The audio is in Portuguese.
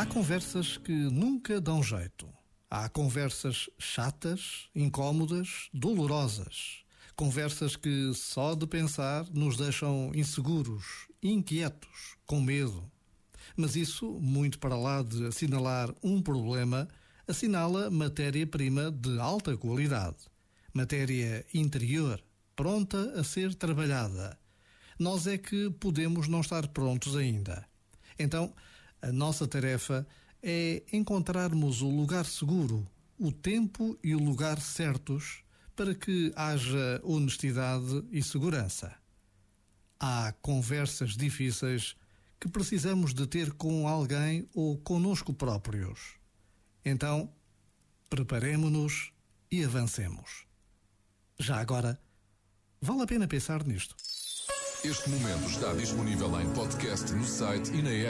Há conversas que nunca dão jeito. Há conversas chatas, incômodas, dolorosas. Conversas que, só de pensar, nos deixam inseguros, inquietos, com medo. Mas isso, muito para lá de assinalar um problema, assinala matéria-prima de alta qualidade. Matéria interior, pronta a ser trabalhada. Nós é que podemos não estar prontos ainda. Então, a nossa tarefa é encontrarmos o lugar seguro, o tempo e o lugar certos para que haja honestidade e segurança. Há conversas difíceis que precisamos de ter com alguém ou conosco próprios. Então, preparemo-nos e avancemos. Já agora, vale a pena pensar nisto. Este momento está disponível em podcast no site e na app.